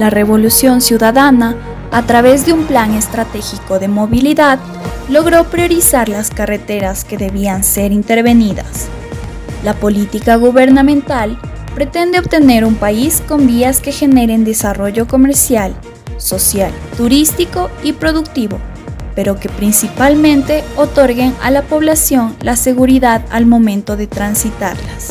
La Revolución Ciudadana, a través de un plan estratégico de movilidad, logró priorizar las carreteras que debían ser intervenidas. La política gubernamental pretende obtener un país con vías que generen desarrollo comercial, social, turístico y productivo, pero que principalmente otorguen a la población la seguridad al momento de transitarlas.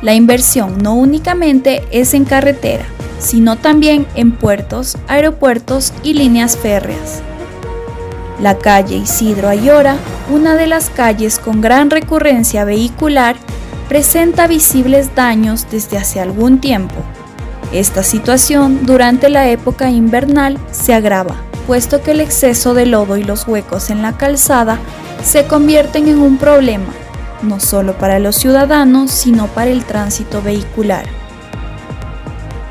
La inversión no únicamente es en carretera, sino también en puertos, aeropuertos y líneas férreas. La calle Isidro Ayora, una de las calles con gran recurrencia vehicular, presenta visibles daños desde hace algún tiempo. Esta situación durante la época invernal se agrava, puesto que el exceso de lodo y los huecos en la calzada se convierten en un problema, no solo para los ciudadanos, sino para el tránsito vehicular.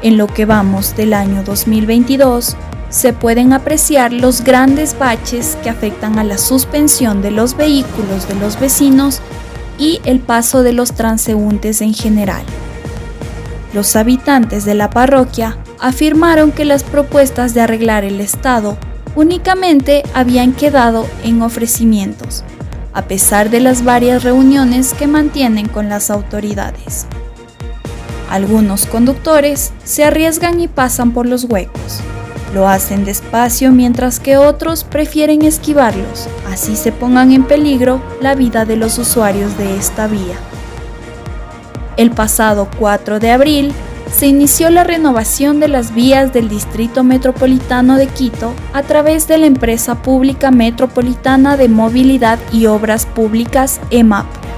En lo que vamos del año 2022, se pueden apreciar los grandes baches que afectan a la suspensión de los vehículos de los vecinos y el paso de los transeúntes en general. Los habitantes de la parroquia afirmaron que las propuestas de arreglar el estado únicamente habían quedado en ofrecimientos, a pesar de las varias reuniones que mantienen con las autoridades. Algunos conductores se arriesgan y pasan por los huecos. Lo hacen despacio mientras que otros prefieren esquivarlos, así se pongan en peligro la vida de los usuarios de esta vía. El pasado 4 de abril se inició la renovación de las vías del Distrito Metropolitano de Quito a través de la empresa pública metropolitana de movilidad y obras públicas EMAP.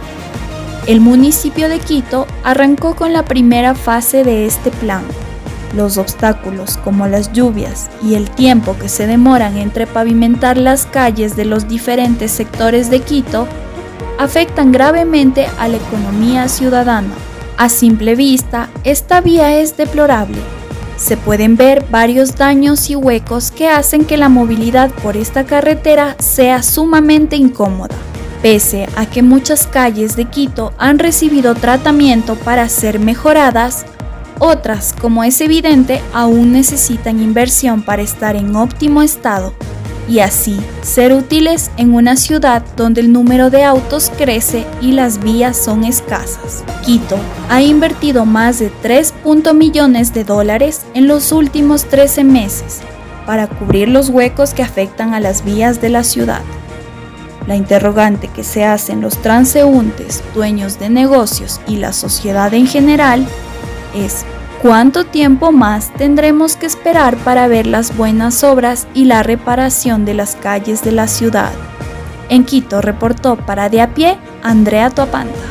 El municipio de Quito arrancó con la primera fase de este plan, los obstáculos como las lluvias y el tiempo que se demoran entre pavimentar las calles de los diferentes sectores de Quito afectan gravemente a la economía ciudadana. A simple vista, esta vía es deplorable. Se pueden ver varios daños y huecos que hacen que la movilidad por esta carretera sea sumamente incómoda. Pese a que muchas calles de Quito han recibido tratamiento para ser mejoradas, otras, como es evidente, aún necesitan inversión para estar en óptimo estado y así ser útiles en una ciudad donde el número de autos crece y las vías son escasas. Quito ha invertido más de 3. millones de dólares en los últimos 13 meses para cubrir los huecos que afectan a las vías de la ciudad. La interrogante que se hacen los transeúntes, dueños de negocios y la sociedad en general es ¿cuánto tiempo más tendremos que esperar para ver las buenas obras y la reparación de las calles de la ciudad? En Quito reportó para De a pie Andrea Tuapanta.